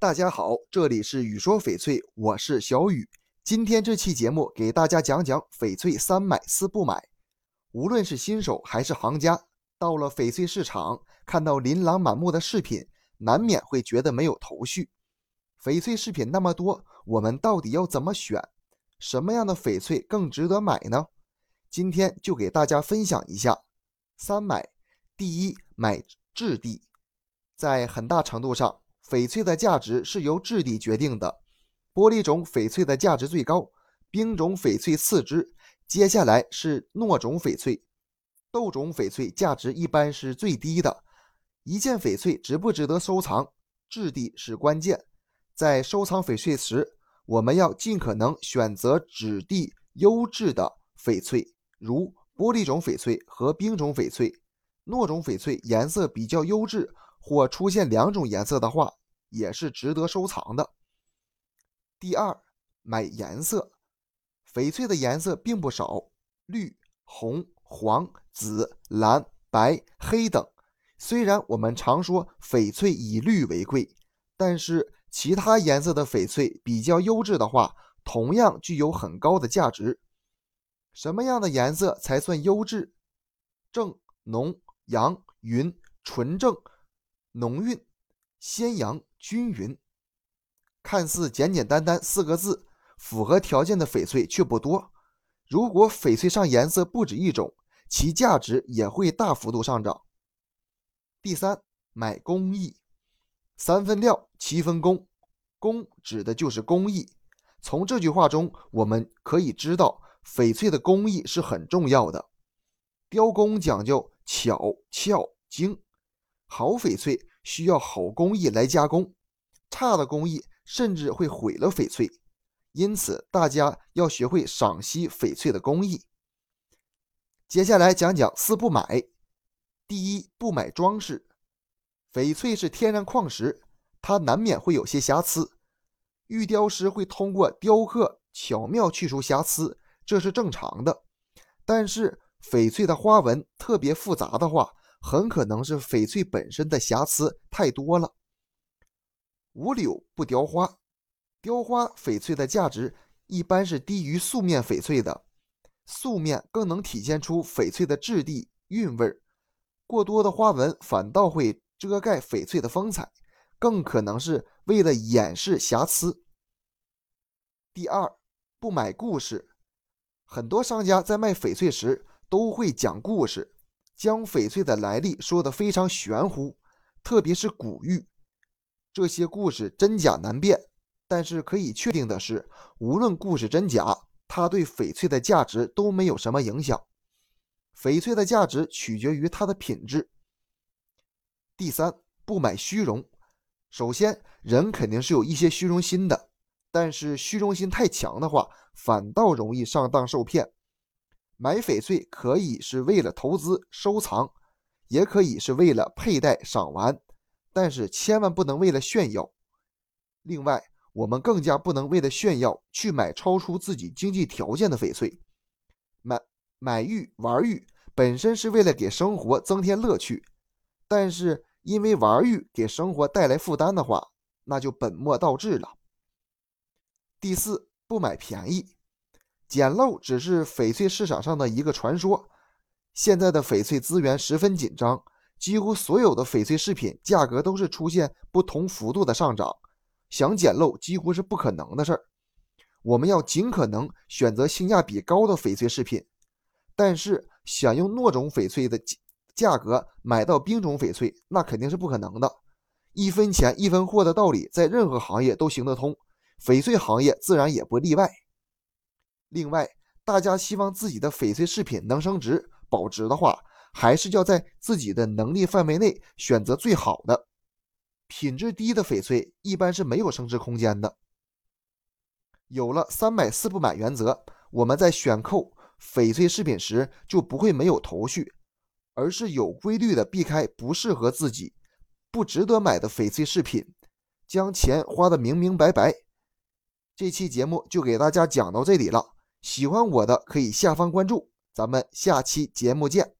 大家好，这里是雨说翡翠，我是小雨。今天这期节目给大家讲讲翡翠三买四不买。无论是新手还是行家，到了翡翠市场，看到琳琅满目的饰品，难免会觉得没有头绪。翡翠饰品那么多，我们到底要怎么选？什么样的翡翠更值得买呢？今天就给大家分享一下三买。第一，买质地，在很大程度上。翡翠的价值是由质地决定的，玻璃种翡翠的价值最高，冰种翡翠次之，接下来是糯种翡翠，豆种翡翠价值一般是最低的。一件翡翠值不值得收藏，质地是关键。在收藏翡翠时，我们要尽可能选择质地优质的翡翠，如玻璃种翡翠和冰种翡翠。糯种翡翠颜色比较优质，或出现两种颜色的话。也是值得收藏的。第二，买颜色，翡翠的颜色并不少，绿、红、黄、紫、蓝、白、黑等。虽然我们常说翡翠以绿为贵，但是其他颜色的翡翠比较优质的话，同样具有很高的价值。什么样的颜色才算优质？正、浓、阳、匀、纯正、浓韵、鲜阳。均匀，看似简简单单四个字，符合条件的翡翠却不多。如果翡翠上颜色不止一种，其价值也会大幅度上涨。第三，买工艺，三分料，七分工，工指的就是工艺。从这句话中，我们可以知道，翡翠的工艺是很重要的。雕工讲究巧、俏、精，好翡翠。需要好工艺来加工，差的工艺甚至会毁了翡翠。因此，大家要学会赏析翡翠的工艺。接下来讲讲四不买。第一，不买装饰。翡翠是天然矿石，它难免会有些瑕疵。玉雕师会通过雕刻巧妙去除瑕疵，这是正常的。但是，翡翠的花纹特别复杂的话，很可能是翡翠本身的瑕疵太多了。无柳不雕花，雕花翡翠的价值一般是低于素面翡翠的。素面更能体现出翡翠的质地韵味儿，过多的花纹反倒会遮盖翡翠的风采，更可能是为了掩饰瑕疵。第二，不买故事。很多商家在卖翡翠时都会讲故事。将翡翠的来历说得非常玄乎，特别是古玉，这些故事真假难辨。但是可以确定的是，无论故事真假，它对翡翠的价值都没有什么影响。翡翠的价值取决于它的品质。第三，不买虚荣。首先，人肯定是有一些虚荣心的，但是虚荣心太强的话，反倒容易上当受骗。买翡翠可以是为了投资收藏，也可以是为了佩戴赏玩，但是千万不能为了炫耀。另外，我们更加不能为了炫耀去买超出自己经济条件的翡翠。买买玉玩玉本身是为了给生活增添乐趣，但是因为玩玉给生活带来负担的话，那就本末倒置了。第四，不买便宜。捡漏只是翡翠市场上的一个传说。现在的翡翠资源十分紧张，几乎所有的翡翠饰品价格都是出现不同幅度的上涨，想捡漏几乎是不可能的事儿。我们要尽可能选择性价比高的翡翠饰品，但是想用糯种翡翠的价格买到冰种翡翠，那肯定是不可能的。一分钱一分货的道理在任何行业都行得通，翡翠行业自然也不例外。另外，大家希望自己的翡翠饰品能升值保值的话，还是要在自己的能力范围内选择最好的。品质低的翡翠一般是没有升值空间的。有了三买四不买原则，我们在选购翡翠饰品时就不会没有头绪，而是有规律的避开不适合自己、不值得买的翡翠饰品，将钱花得明明白白。这期节目就给大家讲到这里了。喜欢我的可以下方关注，咱们下期节目见。